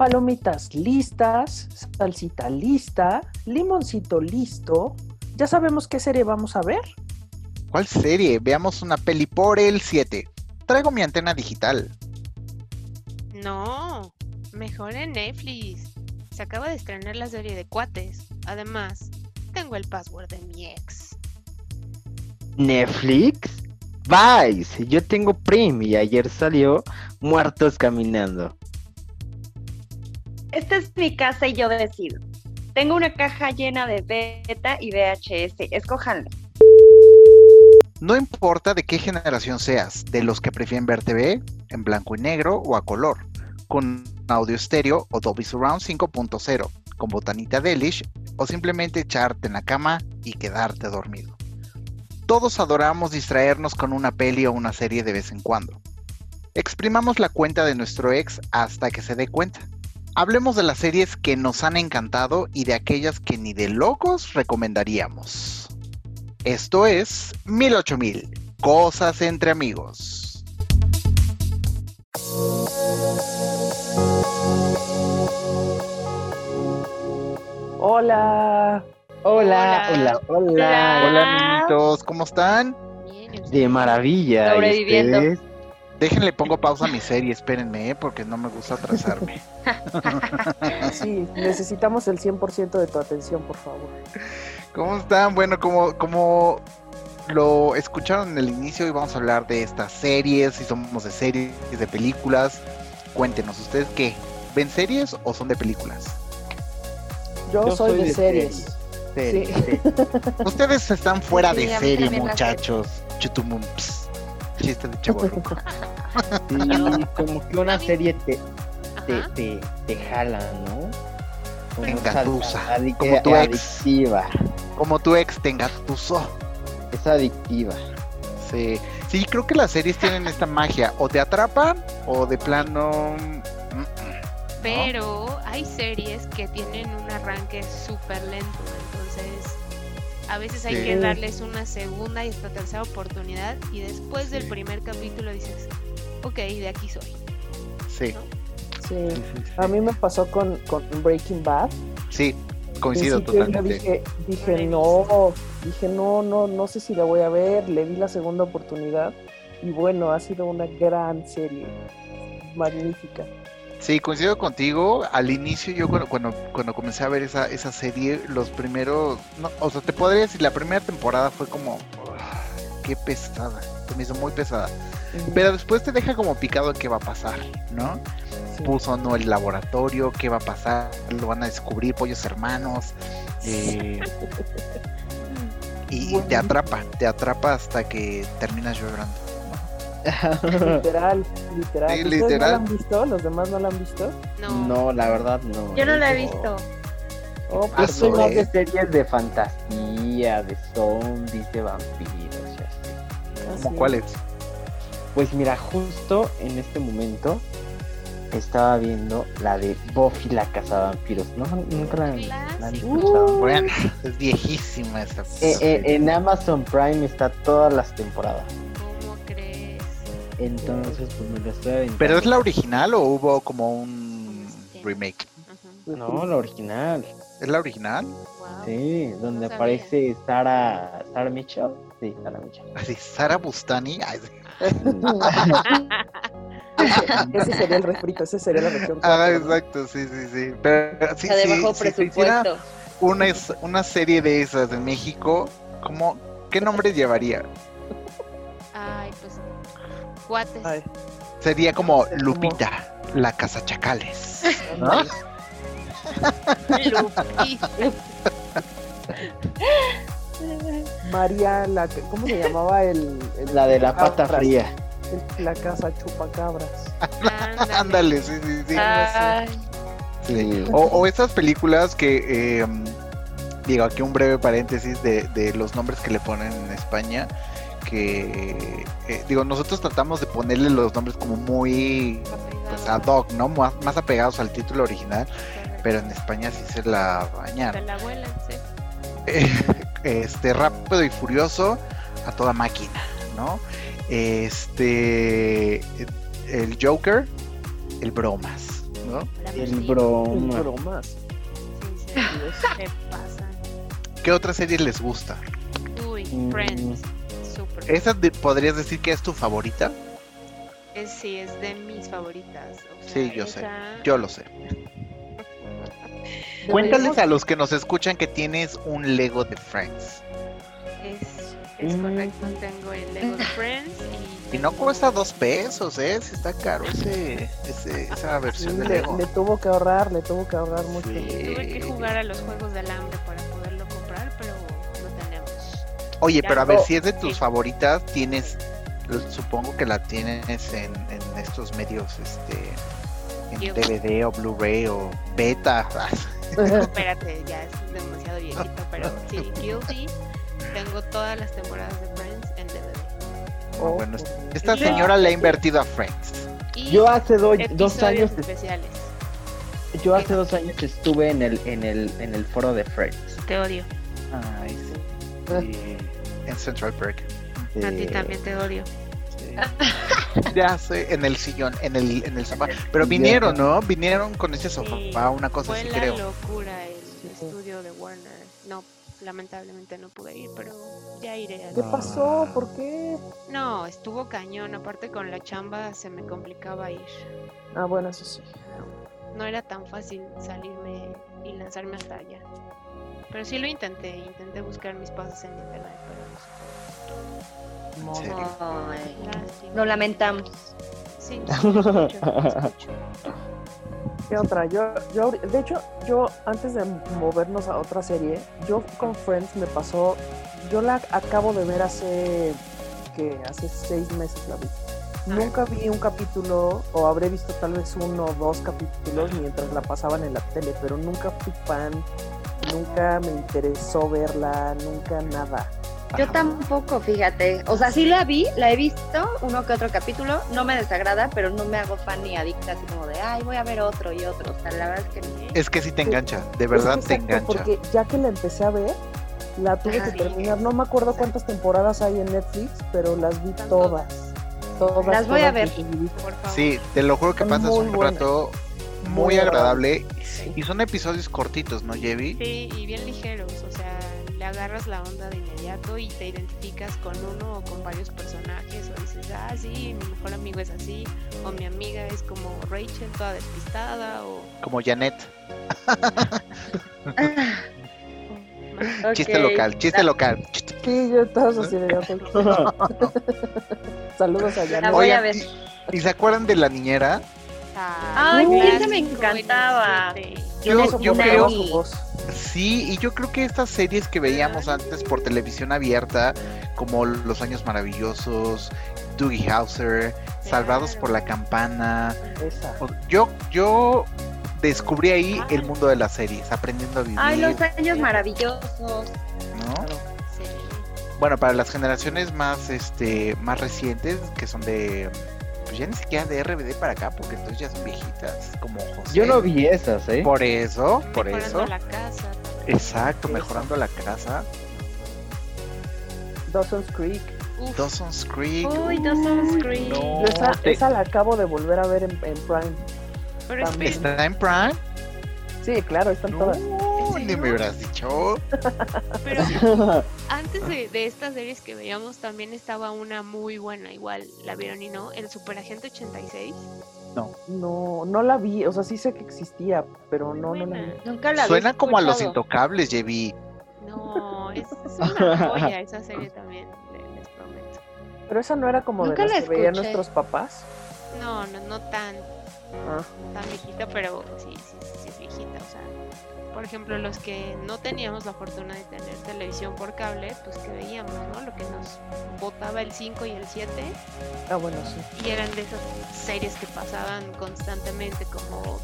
Palomitas listas, salsita lista, limoncito listo. ¿Ya sabemos qué serie vamos a ver? ¿Cuál serie? Veamos una peli por el 7. Traigo mi antena digital. No, mejor en Netflix. Se acaba de estrenar la serie de cuates. Además, tengo el password de mi ex. Netflix. Vice, yo tengo Prim y ayer salió Muertos Caminando. Esta es mi casa y yo decido. Tengo una caja llena de beta y VHS. Escójanlo. No importa de qué generación seas, de los que prefieren ver TV en blanco y negro o a color, con audio estéreo o Dolby Surround 5.0, con botanita Delish o simplemente echarte en la cama y quedarte dormido. Todos adoramos distraernos con una peli o una serie de vez en cuando. Exprimamos la cuenta de nuestro ex hasta que se dé cuenta. Hablemos de las series que nos han encantado y de aquellas que ni de locos recomendaríamos. Esto es 108000, Cosas entre amigos. Hola. Hola, hola, Hola. hola. Hola, niñitos, ¿cómo están? Bien, De maravilla. ¿y Sobreviviendo. ustedes? Déjenle pongo pausa a mi serie, espérenme, ¿eh? porque no me gusta atrasarme. Sí, necesitamos el 100% de tu atención, por favor. ¿Cómo están? Bueno, como, como lo escucharon en el inicio, hoy vamos a hablar de estas series, si somos de series, de películas. Cuéntenos, ¿ustedes qué? ¿Ven series o son de películas? Yo, Yo soy, soy de, de series. Series. Sí. Ustedes están fuera Sí, de serie, muchachos. Chutumumps. Chiste de chavorruco. Sí, como que una serie te, te, te, te jala, ¿no? Como Te engatusa, como tu ex. Adictiva. Como tu ex te engatusó. Es adictiva. Sí. sí, creo que las series tienen esta magia. O te atrapan o de plano... mm, mm. Pero hay series que tienen un arranque súper lento, entonces a veces hay Sí. que darles una segunda y hasta tercera oportunidad y después del primer capítulo dices, ok, de aquí soy. Sí, Sí. A mí me pasó con, con Breaking Bad. sí, coincido totalmente. Dije, dije no, dije no, no, no sé si la voy a ver. Le di la segunda oportunidad y bueno, ha sido una gran serie, magnífica. Sí, coincido contigo. Al inicio yo cuando, cuando, cuando comencé a ver esa, esa serie, los primeros, no, o sea, te podría decir, la primera temporada fue como, "Ah, qué pesada, se me hizo muy pesada. Pero después te deja como picado qué va a pasar, ¿no? Sí. Puso no el laboratorio, qué va a pasar, lo van a descubrir pollos hermanos. eh, y, y te atrapa, te atrapa hasta que terminas llorando. Literal, literal. Sí, ¿Ustedes no la han visto? ¿Los demás no la han visto? No, No, la verdad no. Yo no la he visto. Oh, pues, soy Paso, más eh. de series de fantasía, de zombies, de vampiros y así. así ¿Como es. cuáles? Pues mira, justo en este momento estaba viendo la de Buffy la Cazavampiros. ¿No? Nunca la, la han escuchado. Bueno, es viejísima esta. Eh, eh, en Amazon Prime está todas las temporadas. Entonces, pues me lo estoy aventando. ¿Pero es la original o hubo como un remake? Ujú. No, la original. ¿Es la original? Wow. Sí, donde aparece Sara, Sara Mitchell. Sí, Sara Mitchell. Así, Sara Bustani. Ay, sí. Ese sería el refrito, ese sería la región Ah, 4. exacto, sí, sí, sí. Pero sí, O sea, de sí, bajo hiciera presupuesto. una, es- una serie de esas en México, ¿cómo, ¿qué nombre llevaría? Ay, pues cuates. Ay, Sería como. Lupita, la Chacales. ¿no? María, la, que- ¿cómo se llamaba el, el- La de la pata fría. el- la casa chupacabras. Ándale. Ándale, sí, sí, sí. O, o esas películas que, eh, digo, aquí un breve paréntesis de, de los nombres que le ponen en España, que, eh, digo, nosotros tratamos de ponerle los nombres como muy pues, ad hoc, ¿no? Más, más apegados al título original, pero en España sí se la bañaron. la abuela, sí. Este, Rápido y Furioso a toda máquina, ¿no? Este, el Joker, el Bromas, ¿no? El bromas. Sí, sí, se pasan. ¿Qué otra serie les gusta? Uy, Mm. Friends. ¿Esa de- podrías decir que es tu favorita? Es, sí, es de mis favoritas. o sea, Sí, yo sé. esa- Yo lo sé. Cuéntales a los que nos escuchan que tienes un Lego de Friends. Es, es Mm. correcto, tengo el Lego de Friends y... Y no tengo- cuesta dos pesos, ¿eh? Sí está caro ese, ese- esa Sí, versión de le, Lego. le tuvo que ahorrar, le tuvo que ahorrar mucho. Sí. Tuve que jugar a los juegos del hambre para poderlo Oye, pero a ver, si es de tus Sí. favoritas, tienes, supongo que la tienes en, en estos medios, este, en Yo. DVD o Blu-ray o beta. Espérate, ya es demasiado viejito, pero sí, Guilty. Tengo todas las temporadas de Friends en DVD. Oh, bueno, Esta señora le ha invertido a Friends. Y Yo hace do- dos años, especiales. yo hace dos años estuve en el, en el, en el foro de Friends. Te odio. Ay, sí. Ah. Sí, En Central Park. A ti Eh, también te odio. Sí. ya sé, en el sillón, en el, en el sofá. Pero vinieron, ¿no? Vinieron con ese sofá, Sí, una cosa Fue así la creo. locura el Sí. estudio de Warner. No, lamentablemente no pude ir, pero ya iré. al- ¿Qué pasó? ¿Por qué? No, estuvo cañón. Aparte con la chamba se me complicaba ir. Ah, bueno, eso sí. No era tan fácil salirme y lanzarme hasta allá. Pero sí lo intenté. Intenté buscar mis pasos en internet, pero no se. Lástima. Lo lamentamos. Sí, sí, escucho, escucho. ¿Qué otra? Yo, yo, de hecho, yo antes de movernos a otra serie, yo con Friends me pasó, yo la acabo de ver hace, que hace seis meses la vi. Nunca vi un capítulo, o habré visto tal vez uno o dos capítulos mientras la pasaban en la tele, pero nunca fui fan, nunca me interesó verla, nunca nada. Yo tampoco, fíjate. O sea, sí la vi, la he visto, uno que otro capítulo, no me desagrada, pero no me hago fan ni adicta, así como de, ay, voy a ver otro y otro. O sea, la verdad es que no. Es que sí te engancha, de verdad Es que te exacto, engancha. Porque ya que la empecé a ver, la tuve Ajá. que terminar. No me acuerdo cuántas temporadas hay en Netflix, pero las vi todas. Todas. Las voy a ver. seguiditas. Por favor. Sí, te lo juro que pasas muy un rato muy Muy agradable. Sí. Y son episodios cortitos, ¿no, Jevi? Sí, y bien ligeros, o sea, le agarras la onda de inmediato y te identificas con uno o con varios personajes, o dices, ah, sí, mi mejor amigo es así, o mi amiga es como Rachel, toda despistada, o... Como Janet. Ok. Chiste local, chiste local. Sí, yo de ok. Saludos a La Janet. voy a ver. ¿y, y se acuerdan de la niñera? Ay, sí, esa me encantaba. Yo, yo creo, sí, y yo creo que estas series que veíamos antes por televisión abierta, como Los Años Maravillosos, Doogie Howser, Salvados por la Campana, yo, yo descubrí ahí el mundo de las series, aprendiendo a vivir, Ay, los años maravillosos. ¿no? Sí. Bueno, para las generaciones más, este, más recientes, que son de, pues ya ni siquiera de RBD para acá, porque entonces ya son viejitas, como José. Yo no vi esas, ¿eh? Por eso, por Mejorando eso. la casa. Exacto, Eso. mejorando la casa. Dawson's Creek. Uf, Dawson's Creek. Uy, Dawson's Creek. No, esa, te- esa la acabo de volver a ver en, en Prime. pero. ¿Está en Prime? Sí, claro, están No, todas. Ni me hubieras dicho. pero antes de, de estas series que veíamos también estaba una muy buena, igual la vieron y no, el Superagente 86. No, no la vi. O sea, sí sé que existía, pero no, no la Buena. vi. Nunca la Suena como a los intocables, Jevi. No, es, es una joya esa serie también, le- les prometo. Pero esa no era como Nunca de la las que veían nuestros papás. No, no, no tan, Ah, tan viejita, pero sí, sí, sí es viejita. O sea, por ejemplo, los que no teníamos la fortuna de tener televisión por cable, pues que veíamos, ¿no? Lo que nos botaba el 5 y el 7, ah, bueno, sí. y eran de esas series que pasaban constantemente, como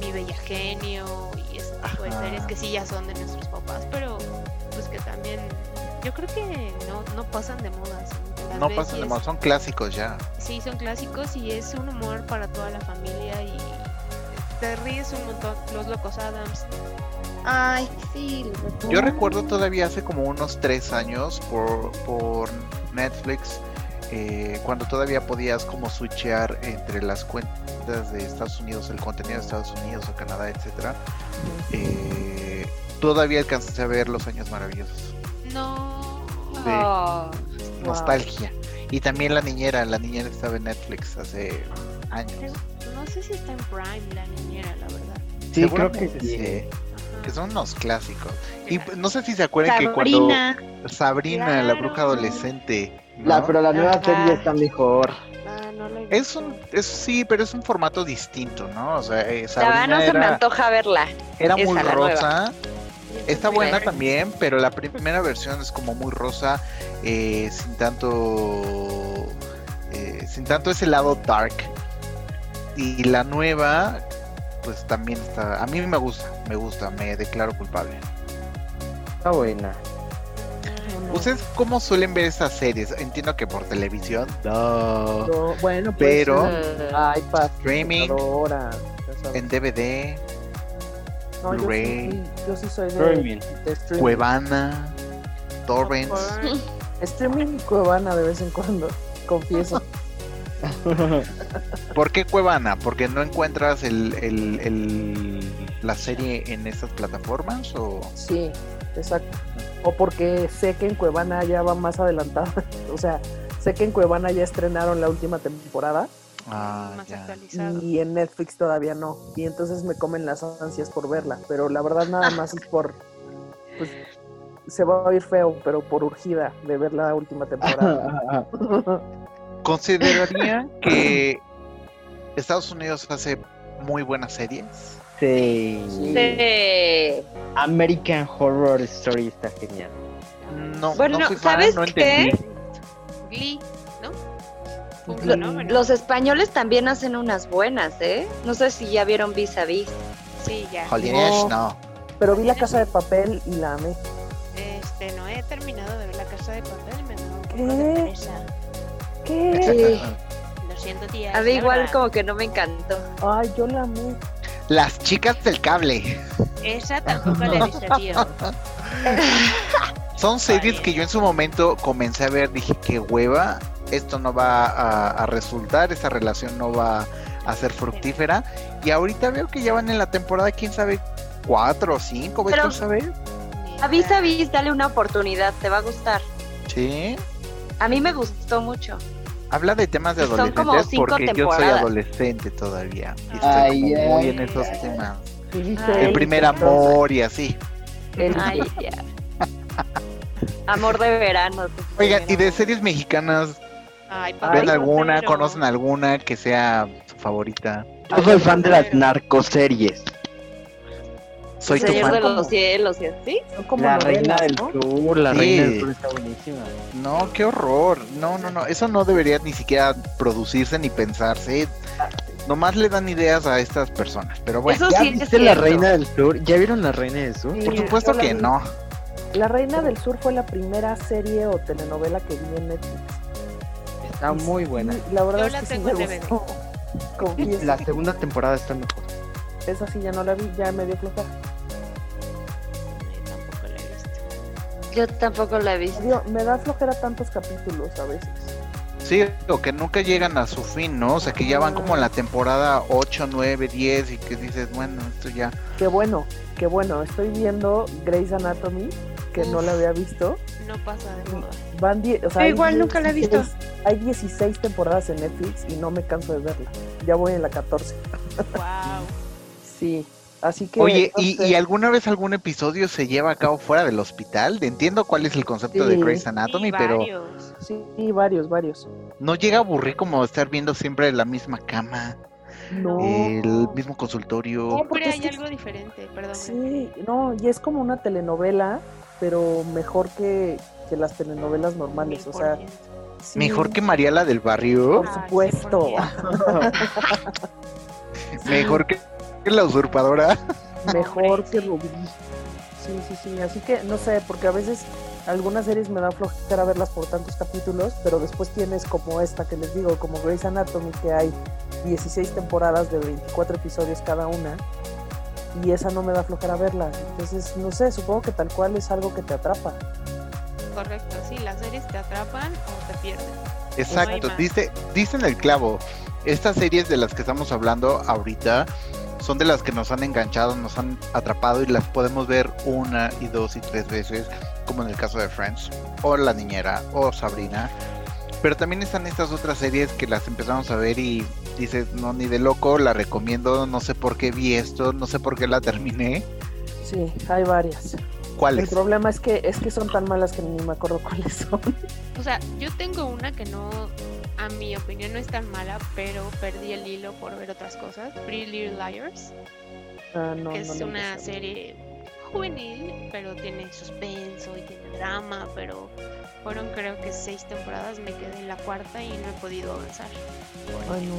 Mi Bella Genio y ese tipo de Ajá. series que sí ya son de nuestros papás, pero pues que también. Yo creo que no, no pasan de moda. No pasan de moda, son clásicos ya. Sí, son clásicos y es un humor para toda la familia y te ríes un montón. Los Locos Adams. Ay, sí. Yo recuerdo todavía hace como unos tres años por, por Netflix eh, cuando todavía podías como switchear entre las cuentas de Estados Unidos, el contenido de Estados Unidos o Canadá, etcétera, eh, todavía alcanzaste a ver Los Años Maravillosos. No. Sí. Oh, Nostalgia. Y también La Niñera, La Niñera estaba en Netflix hace años. No sé si está en Prime la niñera, la verdad. Sí, creo que Seguramente sí. Que son unos clásicos. Y Claro. no sé si se acuerdan que cuando Sabrina. Sabrina, la bruja Claro. adolescente, La, ¿no? pero la nueva Ajá. serie está mejor. Ah, no la Es un, es, sí, pero es un formato distinto, ¿no? O sea, eh, La verdad Sabrina no se me era, antoja verla. era esa, muy la nueva. Está buena también, pero la primera versión es como muy rosa, eh, sin tanto, eh, sin tanto ese lado dark. Y la nueva, pues también está, a mí me gusta, me gusta, me declaro culpable. Está buena. ¿Ustedes cómo suelen ver estas series? Entiendo que por televisión. No. No, bueno, pues, Pero- iPad, Streaming. En DVD, No, yo sí, Blu-ray. yo sí soy de, Streaming. de streaming. Cuevana, Torrents. Streaming y Cuevana de vez en cuando, confieso. ¿Por qué Cuevana? ¿Porque no encuentras el, el- el- la serie en esas plataformas? O... Sí, exacto. O porque sé que en Cuevana ya va más adelantada. o sea, sé que en Cuevana ya estrenaron la última temporada Ah, más ya. actualizado. y en Netflix todavía no. Y entonces me comen las ansias por verla. Pero la verdad nada más es por... Pues, se va a oír feo, pero por urgida de ver la última temporada. ¿Consideraría que Estados Unidos hace muy buenas series? sí. American Horror Story está genial. No, Bueno, no soy fan, ¿sabes no qué? Glee, un Lo- fenómeno. Los españoles también hacen unas buenas, ¿eh? No sé si ya vieron Vis a Vis. Sí, ya. Holy No. No. Pero vi la casa de papel y la amé. Este, no he terminado de ver la casa de papel, me da un poco ¿Qué? de pereza. ¿Qué? Sí. Lo siento, tía. A mí igual verdad. como que no me encantó. Ay, yo la amé. Las chicas del cable. Esa tampoco la he visto, tío. Son series Vale. que yo en su momento comencé a ver, dije, qué hueva, esto no va a, a resultar, esta relación no va a ser fructífera. Y ahorita veo que ya van en la temporada, quién sabe, cuatro o cinco, ¿ves tú sabes? A Vis a Vis, dale una oportunidad, te va a gustar. Sí. A mí me gustó mucho. Habla de temas de Son como adolescentes cinco porque yo soy adolescente todavía. Y estoy Ay, como muy en esos ay. temas. El primer amor y así. Ay, ya. Amor de verano. Oigan, ¿y de series mexicanas Ay, ven alguna? ¿Conocen alguna que sea su favorita? Yo soy fan de las narcoseries. Soy tu Señor fan. de los cielos, ¿y así? Son como La reina del ¿no? sur, la Sí. reina del sur está buenísima. No, qué horror. No, no, no. Eso no debería ni siquiera producirse ni pensarse. Nomás le dan ideas a estas personas. Pero bueno, Eso ¿Ya sí viste la reina del sur? ¿Ya vieron la reina del sur? Sí. por supuesto que vi. no. La Reina del Sur fue la primera serie o telenovela que vi en Netflix. Está muy buena. Y La verdad Yo es la que sí me gustó. Confieso. La segunda temporada está mejor. Esa sí ya no la vi, ya me dio flojera. Ay, tampoco la he visto. Yo tampoco la he visto. Me da flojera tantos capítulos a veces. Sí, o que nunca llegan a su fin, ¿no? O sea, que ya van como en la temporada 8, 9, 10 y que dices, bueno, esto ya. Qué bueno, qué bueno. Estoy viendo Grey's Anatomy, que no la había visto. No pasa de moda. Van die- o sea, igual nunca la he visto. 16 Hay 16 temporadas en Netflix y no me canso de verla. Ya voy en la 14. Wow. Sí, así que... Oye, ¿y, alguna vez algún episodio se lleva a cabo fuera del hospital? Entiendo cuál es el concepto de. Grey's Anatomy, Sí, pero. Sí, sí, varios, varios. no llega a aburrir como estar viendo siempre la misma cama, No. el mismo consultorio. No, Siempre es hay que- algo diferente, perdón. Sí, no, y es como una telenovela, pero mejor que, que las telenovelas normales. O sea, 1000%. sí, Mejor que María la del barrio, Por Ah, supuesto. 100%. mejor que que la usurpadora. mejor que. Rubí. Sí, sí, sí. Así que no sé, porque a veces algunas series me da flojera verlas por tantos capítulos, pero después tienes como esta que les digo, como Grey's Anatomy, que hay 16 temporadas de 24 episodios cada una. Y esa no me da flojera verla. Entonces, no sé, supongo que tal cual es algo que te atrapa. correcto. Sí, las series te atrapan o te pierden. Exacto, más. dice, dicen el clavo. Estas series de las que estamos hablando ahorita son de las que nos han enganchado, nos han atrapado y las podemos ver una y dos y tres veces, como en el caso de Friends, o La Niñera, o Sabrina. Pero también están estas otras series que las empezamos a ver y dices, no, ni de loco, la recomiendo, no sé por qué vi esto, no sé por qué la terminé. Sí, hay varias. El ¿Cuáles? problema es que es que son tan malas que ni me acuerdo cuáles son. O sea, yo tengo una que no, a mi opinión, no es tan mala, pero perdí el hilo por ver otras cosas. Pretty Little Liars, Ah, no, que no es una serie juvenil, pero tiene suspenso y tiene drama, pero fueron creo que seis temporadas, me quedé en la cuarta y no he podido avanzar. Ay, no.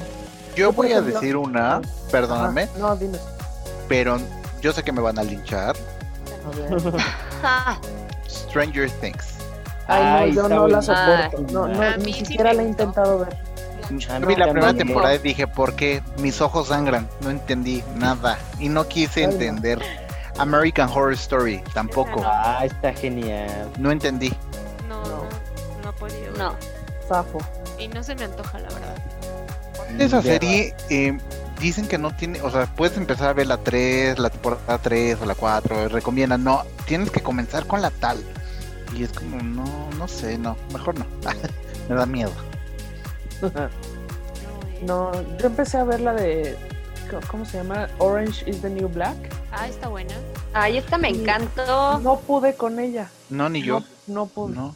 Yo voy a decir una, perdóname, Ajá, No, dime. pero yo sé que me van a linchar. A ver. Stranger Things. Ay, no, Ay, yo no la soporto. No, no, ni siquiera me la he intentado ver. Yo vi la primera temporada y dije, ¿por qué? Mis ojos sangran. No entendí nada. Y no quise Ay, no. entender. American Horror Story, tampoco. Ah, está genial. No entendí. No, No. no, he podido. ver. No. Zafo. Y no se me antoja, la verdad. Esa serie eh, dicen que no tiene, o sea, puedes empezar a ver la 3, la temporada 3 o la 4, recomiendan, no, tienes que comenzar con la tal. Y es como, no, no sé, no, mejor no. Me da miedo. No. No, yo empecé a ver la de. ¿Cómo- ¿Cómo se llama? Orange is the New Black. Ah, está buena. Ay, esta me encantó. No pude con ella. No, ni yo. No, no pude. No,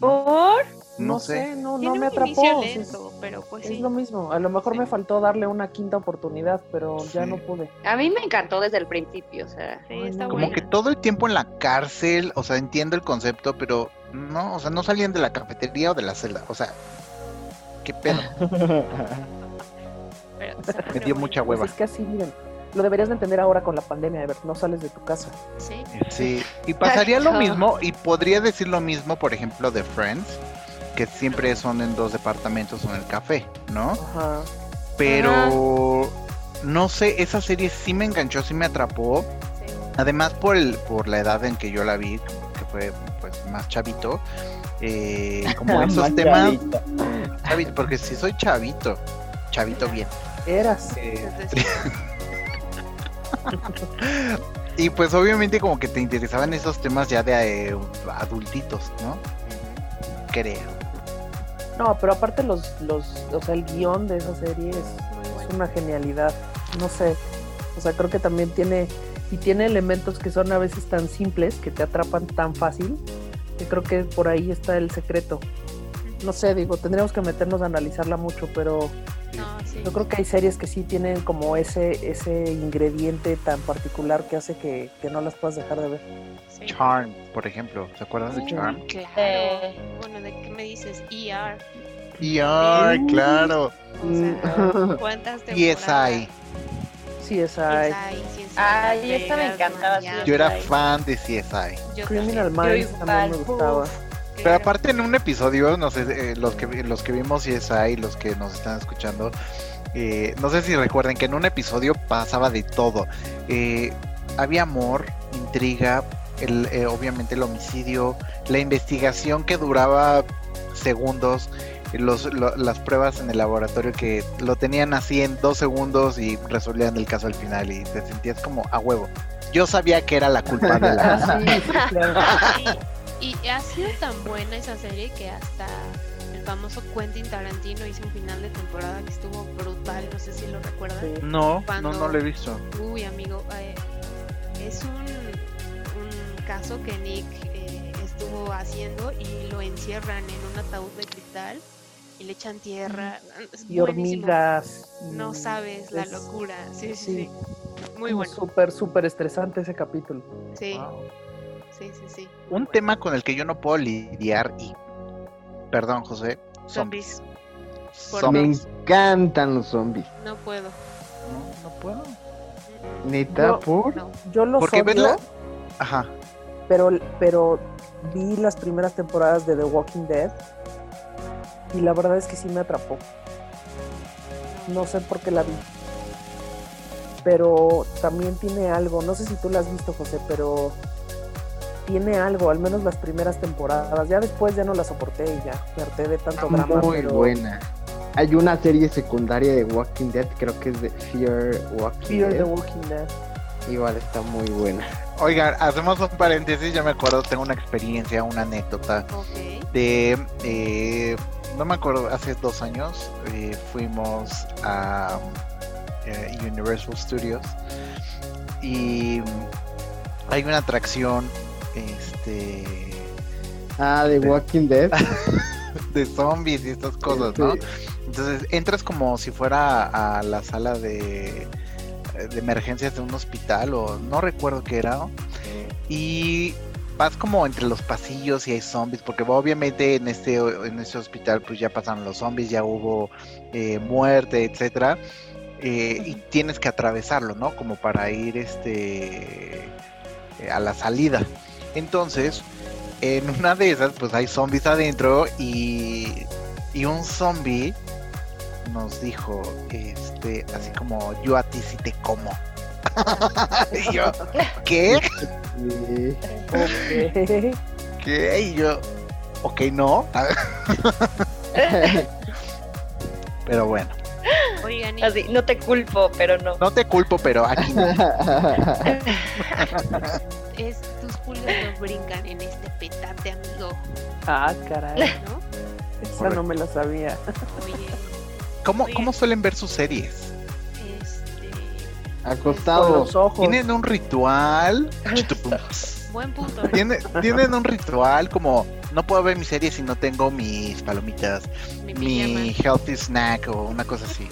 ¿Por? no No sé. no, Tiene no me atrapó. inicio o sea, es- lento, pero pues es sí. lo mismo. A lo mejor Sí. me faltó darle una quinta oportunidad, pero ya no pude. A mí me encantó desde el principio, o sea. Ay, está. Como buena. que todo el tiempo en la cárcel, o sea, entiendo el concepto, pero no, o sea, no salían de la cafetería o de la celda, o sea, qué pedo. Pero- Me dio mucha Pues hueva. es que así, miren. Lo deberías de entender ahora con la pandemia, de ver, no sales de tu casa. Sí. Sí, y pasaría lo mismo, y podría decir lo mismo, por ejemplo, de Friends, que siempre son en dos departamentos o en el café, ¿no? Ajá. Pero no sé, esa serie sí me enganchó, sí me atrapó. sí. Además por el, por la edad en que yo la vi, que fue pues más chavito, eh, como esos temas, chavito, porque si soy chavito, chavito bien. Eras. eh, y pues obviamente como que te interesaban esos temas ya de eh, adultitos, ¿no? Creo. No, pero aparte los, los, o sea, el guion de esa serie es, una genialidad. No sé. O sea, creo que también tiene, y tiene elementos que son a veces tan simples, que te atrapan tan fácil, que creo que por ahí está el secreto. No sé, digo, tendríamos que meternos a analizarla mucho, pero No, sí. yo creo que hay series que sí tienen como ese, ese ingrediente tan particular que hace que, que no las puedas dejar de ver. sí. Charm, por ejemplo, ¿se acuerdan de Charm? Claro. Eh. Bueno, ¿de qué me dices? ER. ER, claro. O sea, ¿cuántas temporadas? CSI. CSI, CSI, Ay, esta me encantaba. Yo era fan de CSI. Yo Criminal. Minds también me gustaba. Pero aparte en un episodio, no sé, eh, los que los que vimos CSI, los que nos están escuchando, eh, no sé si recuerden que en un episodio pasaba de todo. Eh, había amor, intriga, el, eh, obviamente el homicidio, la investigación que duraba segundos, los, lo- las pruebas en el laboratorio que lo tenían así en dos segundos y resolvían el caso al final y te sentías como a huevo. Yo sabía que era la culpable la sí, sí, claro. Y, ha sido tan buena esa serie que hasta el famoso Quentin Tarantino hizo un final de temporada que estuvo brutal, no sé si lo recuerdan. Sí. No, no, Cuando- no lo he visto. Uy, amigo, eh, es un, un caso que Nick eh, estuvo haciendo y lo encierran en un ataúd de cristal y le echan tierra. Es Y buenísimo. hormigas. No sabes la locura. Sí, sí, sí. sí. Muy bueno. Súper, súper estresante ese capítulo. Sí, Wow. Sí, sí, sí. Un tema con el que yo no puedo lidiar y. Perdón, José. Zombies. Zombies. Por Zombies. Me encantan los zombies. No puedo. No, no puedo. Neta, Yo- por. No. Yo los Porque odio, la- Ajá. pero, pero vi las primeras temporadas de The Walking Dead y la verdad es que sí me atrapó. No sé por qué la vi. Pero también tiene algo, no sé si tú la has visto, José, pero tiene algo, al menos las primeras temporadas. Ya después ya no la soporté y ya me harté de tanto drama. Muy pero buena. Hay una serie secundaria de Walking Dead, creo que es de Fear Walking Fear the Dead. Walking Dead. Igual está muy buena. Oigan, hacemos un paréntesis, yo me acuerdo, tengo una experiencia, una anécdota de, eh, no me acuerdo, hace dos años eh, fuimos a eh, Universal Studios y hay una atracción este Ah, de. Walking Dead. de zombies y estas cosas, ¿no? Sí. Entonces entras como si fuera a la sala de, de emergencias de un hospital o no recuerdo qué era. Y vas como entre los pasillos y hay zombies, porque obviamente en este, en este hospital pues ya pasaron los zombies, ya hubo eh, muerte, etcétera. eh, y tienes que atravesarlo, ¿no? Como para ir este eh, a la salida. Entonces, en una de esas, pues hay zombies adentro y, y un zombie nos dijo, este, así como yo a ti sí te como. y yo, ¿qué? Sí. Ok. ¿Qué? Y yo, ok, no. Pero bueno, Oigan, Así, no te culpo, pero no. no te culpo, pero aquí no. es, tus pulgas no brincan en este petate, amigo, Ah, caray. ¿no? Esa no me la sabía. Oye, ¿Cómo, Oye. ¿Cómo suelen ver sus series? este. Con Acostado. los ojos. ¿Tienen un ritual? Buen punto. ¿no? ¿Tienen, tienen un ritual como no puedo ver mi serie si no tengo mis palomitas, Mi mi healthy snack o una cosa así.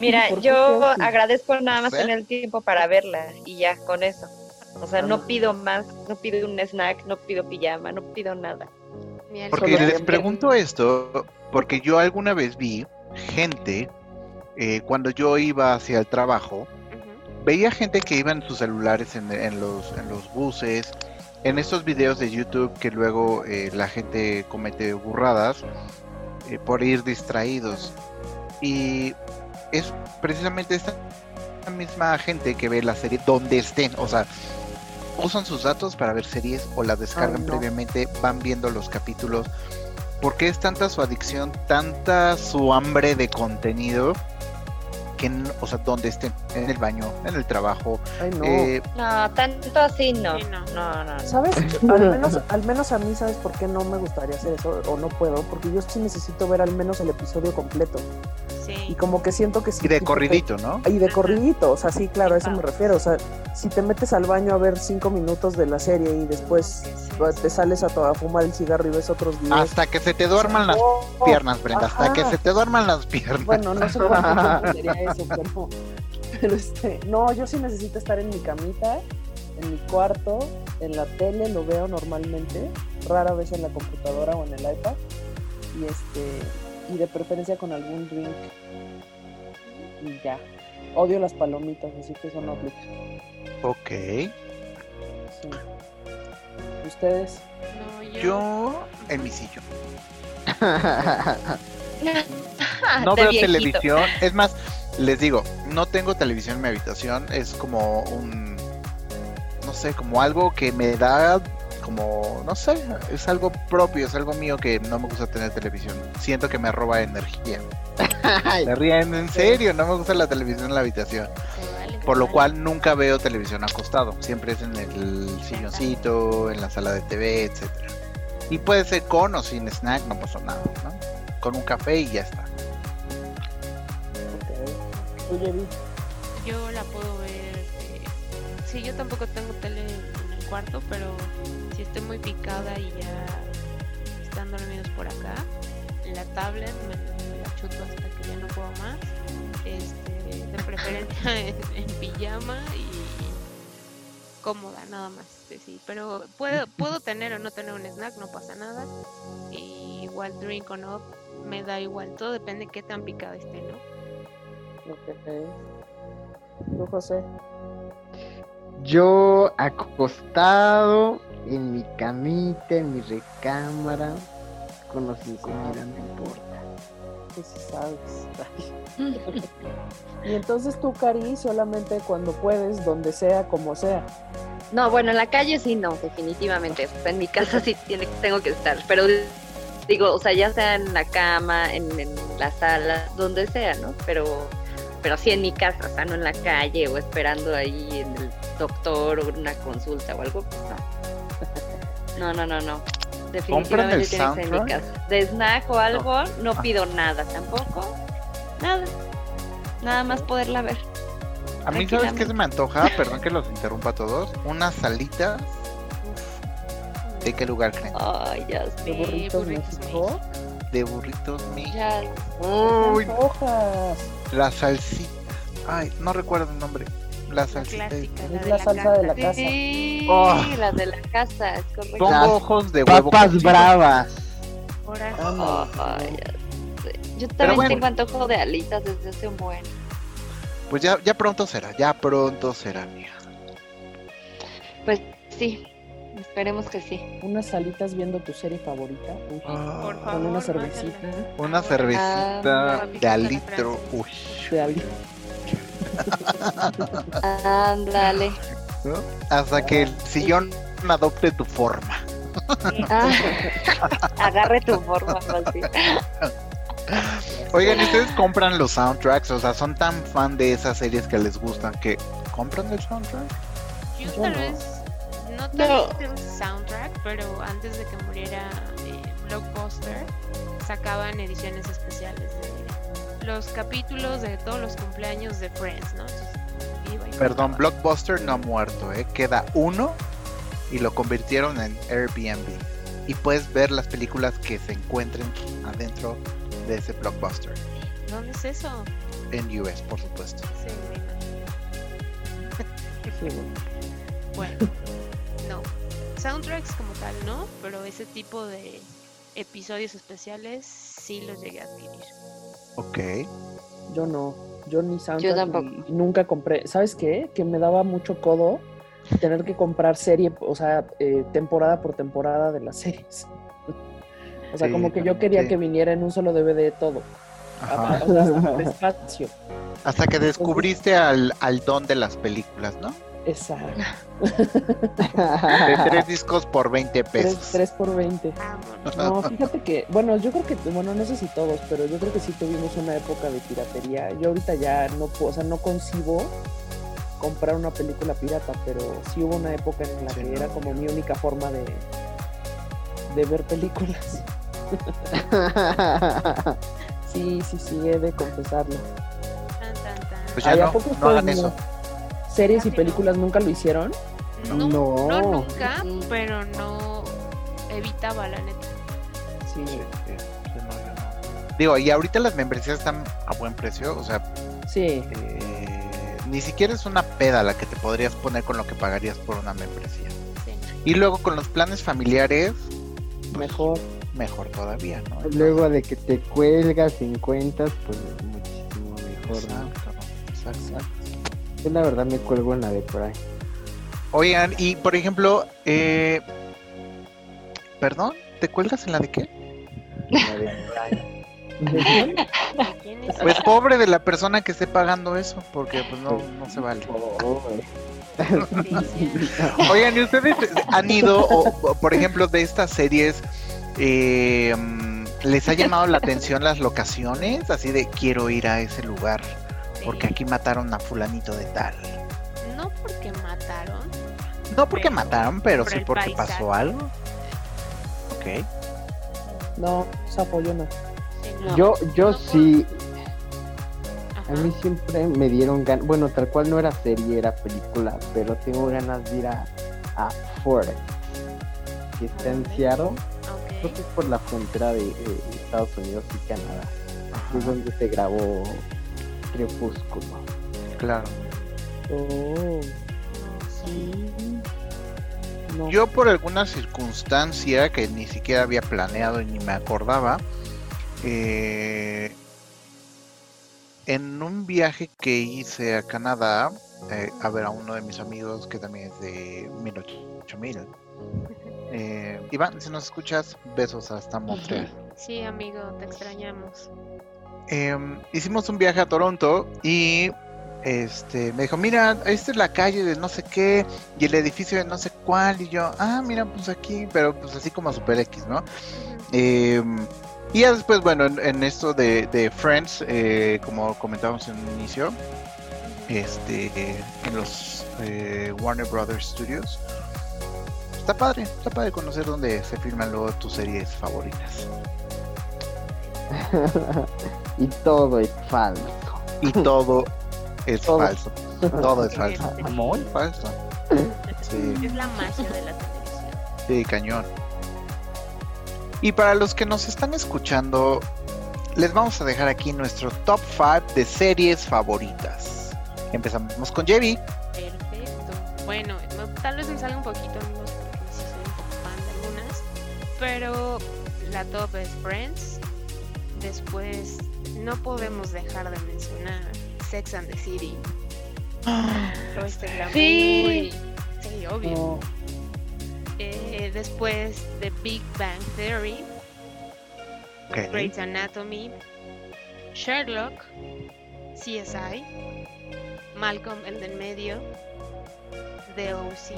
Mira, ¿por qué yo healthy? agradezco nada más ¿Sí? tener el tiempo para verla y ya con eso. O sea, no pido más, no pido un snack, no pido pijama, no pido nada. Porque les pregunto esto, porque yo alguna vez vi gente, eh, cuando yo iba hacia el trabajo, veía gente que iba en sus celulares en, en los, en los buses, en estos videos de YouTube que luego eh, la gente comete burradas eh, por ir distraídos. Y es precisamente esta misma gente que ve la serie donde estén, o sea, usan sus datos para ver series o las descargan no. previamente, van viendo los capítulos. ¿Por qué es tanta su adicción, tanta su hambre de contenido? O sea, donde estén, en el baño, en el trabajo. Ay, no. eh, No, tanto así no. Sí, no. No, no, no. ¿Sabes? Al menos, al menos a mí, ¿sabes por qué no me gustaría hacer eso? O no puedo, porque yo sí necesito ver al menos el episodio completo. Y Sí. como que siento que sí. y de corridito, ¿no? Y de corridito, o sea, sí, claro, a eso me refiero. O sea, si te metes al baño a ver cinco minutos de la serie y después te sales a, fumar el cigarro y ves otros videos. Hasta que se te duerman las Oh, piernas, Brenda. Hasta que se te duerman las piernas. Bueno, no sé sería eso, pero, pero este, no, yo sí necesito estar en mi camita, en mi cuarto, en la tele, lo veo normalmente, rara vez en la computadora o en el iPad, y este, y de preferencia con algún drink, y ya. Odio las palomitas, así que eso no aplica. Ok. Sí. ¿Ustedes? No, yo. Yo en mi sillón. No veo viejito. televisión. Es más, les digo, no tengo televisión en mi habitación. Es como un. No sé, como algo que me da. Como. No sé, es algo propio, es algo mío que no me gusta tener televisión. Siento que me roba energía. Me ríen, en serio, no me gusta la televisión en la habitación. Por lo cual nunca veo televisión acostado. Siempre es en el silloncito, en la sala de TV, etcétera. Y puede ser con o sin snack, no pasa nada, ¿no? Con un café y ya está. Yo la puedo ver. eh, Sí, yo tampoco tengo tele en el cuarto, pero si estoy muy picada y ya están dormidos por acá, en la tablet me, me la chuto hasta que ya no puedo más. Este, de preferencia en, en pijama y cómoda, nada más. este, sí. Pero puedo, puedo tener o no tener un snack, no pasa nada. Y igual drink o no, me da igual. Todo depende de qué tan picada esté, ¿no? Ok. ¿Tú, José? Yo acostado en mi camita, en mi recámara, con los sin comida, no importa. Y entonces tú, Cari, solamente cuando puedes, donde sea, como sea. No, bueno, en la calle sí no, definitivamente. En mi casa sí tiene, tengo que estar. Pero digo, o sea, ya sea en la cama, en, en la sala, donde sea, ¿no? Pero, pero sí en mi casa, o sea, no en la calle o esperando ahí en el doctor o una consulta o algo. pues, No, no, no, no. no. Definitivamente el tiene que ser en mi soundtrack? casa. De snack o algo, no pido nada tampoco. Nada. Nada más poderla ver. A mí, ¿sabes qué se me antoja? Perdón que los interrumpa a todos. Unas salitas. ¿De qué lugar creen? Ay, ya De De burritos burritos México. De burritos mi. Ya. Uy, Hojas. la salsita. Ay, no recuerdo el nombre. La La salsita. clásica, Es la salsa de la casa. Sí, Oh. las de la casa, es correcto. Pongo ojos de huevo. Papas bravas. Ahora. Yo también bueno. tengo antojo de alitas desde hace un buen. Pues ya, ya pronto será, ya pronto será, mía. Pues sí, esperemos que sí. Unas salitas viendo tu serie favorita. Uy, por Ah, favor. con una cervecita. una Ah, cervecita bueno. de al litro. Uy. De Ándale. ¿no? Hasta que el sillón adopte tu forma. Ah, agarre tu forma fácil. Oigan, ¿y ¿ustedes compran los soundtracks? O sea, son tan fan de esas series que les gustan que compran el soundtrack. Yo tal no. vez no No. tanto el soundtrack, pero antes de que muriera eh, Blockbuster, sacaban ediciones especiales de los capítulos de todos los cumpleaños de Friends, ¿no? Entonces, Perdón. Blockbuster no ha muerto, ¿eh? Queda uno y lo convirtieron en Airbnb. Y puedes ver las películas que se encuentren adentro de ese Blockbuster. ¿Dónde es eso? En US, por supuesto. Sí, me imagino. Bueno, no. Soundtracks como tal, no, pero ese tipo de episodios especiales sí los llegué a adquirir. Ok. Yo no, yo ni soundtrack tampoco. ni- y nunca compré. ¿Sabes qué? Que me daba mucho codo tener que comprar serie, o sea, eh, temporada por temporada de las series. O sea, Sí, como que yo quería sí. que viniera en un solo DVD todo. Ajá. Despacio. Hasta que descubriste al, al don de las películas, ¿no? Exacto. De tres discos por 20 3, pesos. por 20. Vámonos. No, fíjate que, bueno, yo creo que, bueno, no sé si todos, pero yo creo que sí tuvimos una época de piratería. Yo ahorita ya no puedo, o sea, no concibo comprar una película pirata, pero sí hubo una época en la Sí, que no. era como mi única forma de, de ver películas. Sí, sí, sí, he de confesarlo. Pues ya Ay, ¿a no, hagan eso. ¿Series y películas nunca lo hicieron? No, no, No. nunca, pero no evitaba, la neta. Sí, Sí, sí, no, yo no. Digo, y ahorita las membresías están a buen precio, o sea, sí, eh, ni siquiera es una peda la que te podrías poner con lo que pagarías por una membresía. Sí. Y luego con los planes familiares, mejor. mejor todavía, ¿no? Luego de que te cuelgas en cuentas, pues muchísimo mejor. ¿no? Exacto, exacto. Yo la verdad me cuelgo en la de por ahí. Oigan, y por ejemplo, eh, perdón, ¿te cuelgas en la de qué? La de por ahí. ¿De quién es? Pues pobre de la persona que esté pagando eso, porque pues no, no se vale. Oigan, ¿y ustedes han ido, por ejemplo, de estas series, eh, mm, les ha llamado la atención las locaciones? Así de quiero ir a ese lugar, porque aquí mataron a fulanito de tal. No porque mataron. No porque Pero- mataron, pero por sí porque paisaje. pasó algo. Ok. No, sapo, yo no. sí, no. Yo, yo No, sí, Ajá. a mí siempre me dieron ganas, bueno, tal cual no era serie, era película, pero tengo ganas de ir a, a Ford, que está en Ah, Seattle, Ok. creo que es por la frontera de, de Estados Unidos y Canadá, es donde se grabó Crepúsculo. Claro. Oh, No, sí. no. Yo por alguna circunstancia que ni siquiera había planeado y ni me acordaba, eh, en un viaje que hice a Canadá, eh, a ver a uno de mis amigos que también es de 18000. Eh, Iván, si nos escuchas, besos hasta Montreal. Sí, amigo, te extrañamos. Em, hicimos un viaje a Toronto y este, me dijo, mira, esta es la calle de no sé qué y el edificio de no sé cuál. Y yo, ah, mira, pues aquí, pero pues así como Super X, ¿no? Eh, y ya después, bueno, en, esto de, de Friends, eh, como comentábamos en un inicio, este, en los eh, Warner Brothers Studios, está padre, está padre conocer dónde se filman luego tus series favoritas. y todo es falso. Y todo es Todo. falso. Todo es falso. Muy falso. Sí. Es la magia de la televisión. Sí, cañón. Y para los que nos están escuchando, les vamos a dejar aquí nuestro top 5 de series favoritas. Empezamos con Jevi. Perfecto. Bueno, no- tal vez me salga un poquito amigos porque sí soy un poco fan de algunas. Pero la top es Friends. Después no podemos dejar de mencionar Sex and the City. Todo este Sí. Sí, obvio. No, Eh, después The Big Bang Theory. Grey's Anatomy, Sherlock, CSI, Malcolm el del medio, The OC,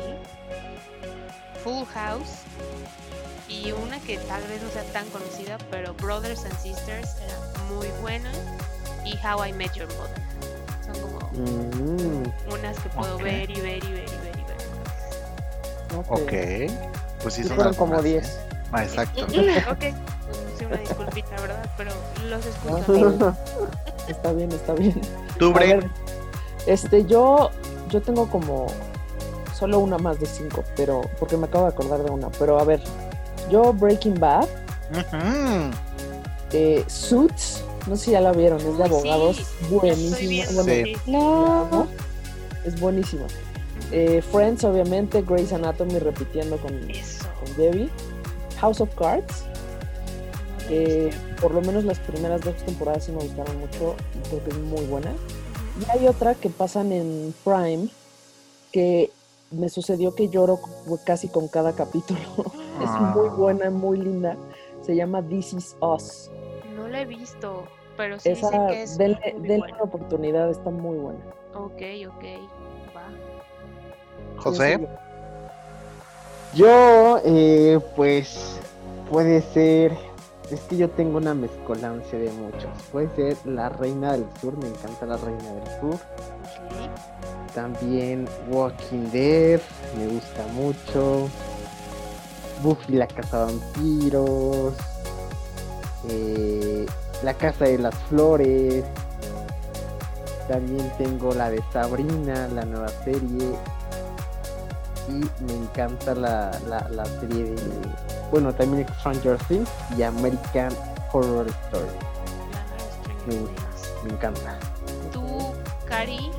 Full House y una que tal vez no sea tan conocida, pero Brothers and Sisters era muy buena y How I Met Your Mother. Son como Mm, unas que puedo ver y ver y ver y ver y ver. ok. Ok. Pues sí, Sí son fueron como algunas, 10. ¿eh? Ah, exacto. ok, sí, una disculpita, ¿verdad? Pero los escucho. Está bien, está bien. Tú, A Bre. ver, este, yo, yo tengo como solo una más de cinco, pero porque me acabo de acordar de una. Pero a ver, yo Breaking Bad, eh, Suits, no sé si ya la vieron, es de abogados, sí, bueno. ¿no? Es buenísima. Eh, Friends, obviamente, Grey's Anatomy repitiendo con, con Debbie. House of Cards, eh, por lo menos las primeras dos temporadas sí me gustaron mucho, y creo que es muy buena. Y hay otra que pasan en Prime que me sucedió que lloro casi con cada capítulo. es muy Ah. buena, muy linda. Se llama This Is Us. No la he visto, pero sí Esa, dicen que es denle, muy denle buena. una oportunidad, está muy buena. Ok, ok, va. José. Yo, eh, pues, puede ser. Es que yo tengo una mezcolancia de muchos. Puede ser La Reina del Sur, me encanta La Reina del Sur. También Walking Dead, me gusta mucho. Buffy la Casa Vampiros. eh, la Casa de las Flores. También tengo la de Sabrina, la nueva serie. Y me encanta la, la, la serie de. Bueno, también Stranger Things y American Horror Story. Me. Me encanta. Tú, Cari,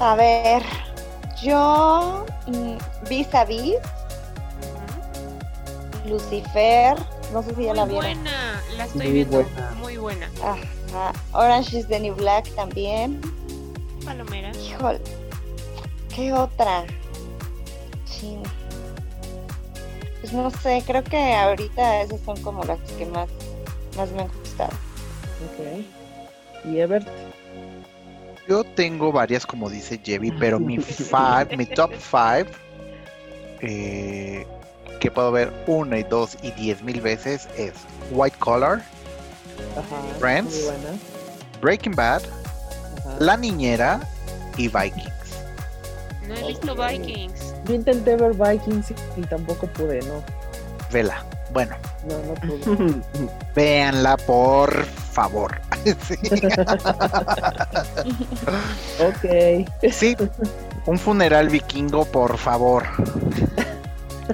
A ver, yo mm, vis a vis, ujú. Lucifer, no sé si ya la muy vieron. buena, la estoy Muy viendo, buena. muy buena. Ajá. Orange is the New Black también. Palomera. Híjole, ¿qué otra? Chin. Pues no sé, creo que ahorita esas son como las que más, más me han gustado. Ok. Y Ebert, Yo tengo varias, como dice Jevi, pero mi five, mi top five, eh, que puedo ver una y dos y diez mil veces es White Collar, ajá, Friends. Breaking Bad, ajá. La Niñera y Vikings. No he visto. Vikings. Yo intenté ver Vikings y tampoco pude, no, Vela. Bueno, no, no pude. véanla por favor. sí. ok. Sí, un funeral vikingo, por favor.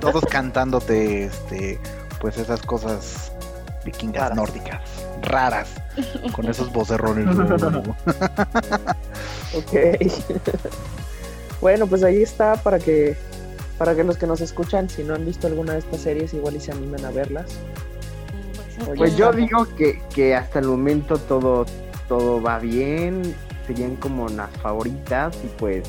Todos cantándote, este, pues esas cosas vikingas Raras. nórdicas, raras, con esos vocerrones. Ok. bueno, pues ahí está para que para que los que nos escuchan, si no han visto alguna de estas series, igual y se animen a verlas. Oye, Pues yo digo que, que hasta el momento todo, todo va bien, serían como las favoritas y pues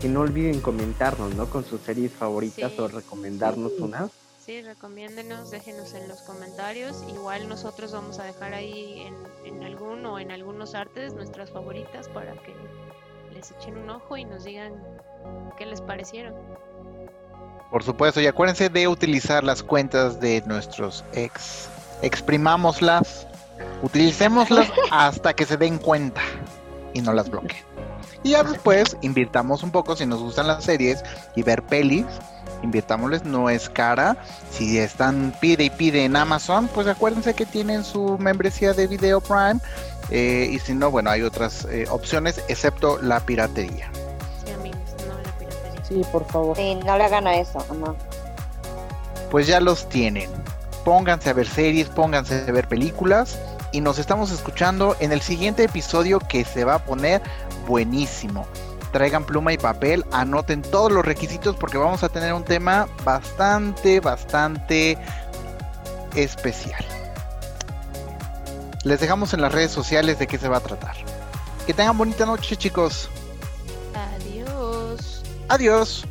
que no olviden comentarnos, ¿no? Con sus series favoritas Sí. o recomendarnos Sí. unas. Sí, recomiéndenos, déjenos en los comentarios. Igual nosotros vamos a dejar ahí en, en algún o en algunos artes nuestras favoritas para que les echen un ojo y nos digan qué les parecieron. Por supuesto, y acuérdense de utilizar las cuentas de nuestros ex. Exprimámoslas, utilicémoslas hasta que se den cuenta y no las bloqueen. Y ya después invirtamos un poco si nos gustan las series y ver pelis. Invirtámosles, no es cara. Si están pide y pide en Amazon, pues acuérdense que tienen su membresía de Video Prime. eh, y si no, bueno, hay otras eh, opciones, excepto la piratería. Sí, amigos, no la piratería. Sí, por favor. Sí, no le hagan a eso, no. Pues ya los tienen. Pónganse a ver series, pónganse a ver películas. Y nos estamos escuchando en el siguiente episodio que se va a poner buenísimo. Traigan pluma y papel, anoten todos los requisitos porque vamos a tener un tema bastante, bastante especial. Les dejamos en las redes sociales de qué se va a tratar. Que tengan bonita noche chicos. Adiós. Adiós.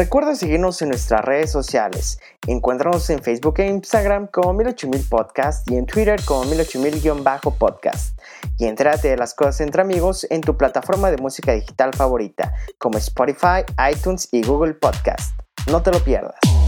Recuerda seguirnos en nuestras redes sociales. Encuéntranos en Facebook e Instagram como 108000 Podcast y en Twitter como 108000-podcast. Y entrate de las cosas entre amigos en tu plataforma de música digital favorita como Spotify, iTunes y Google Podcast. No te lo pierdas.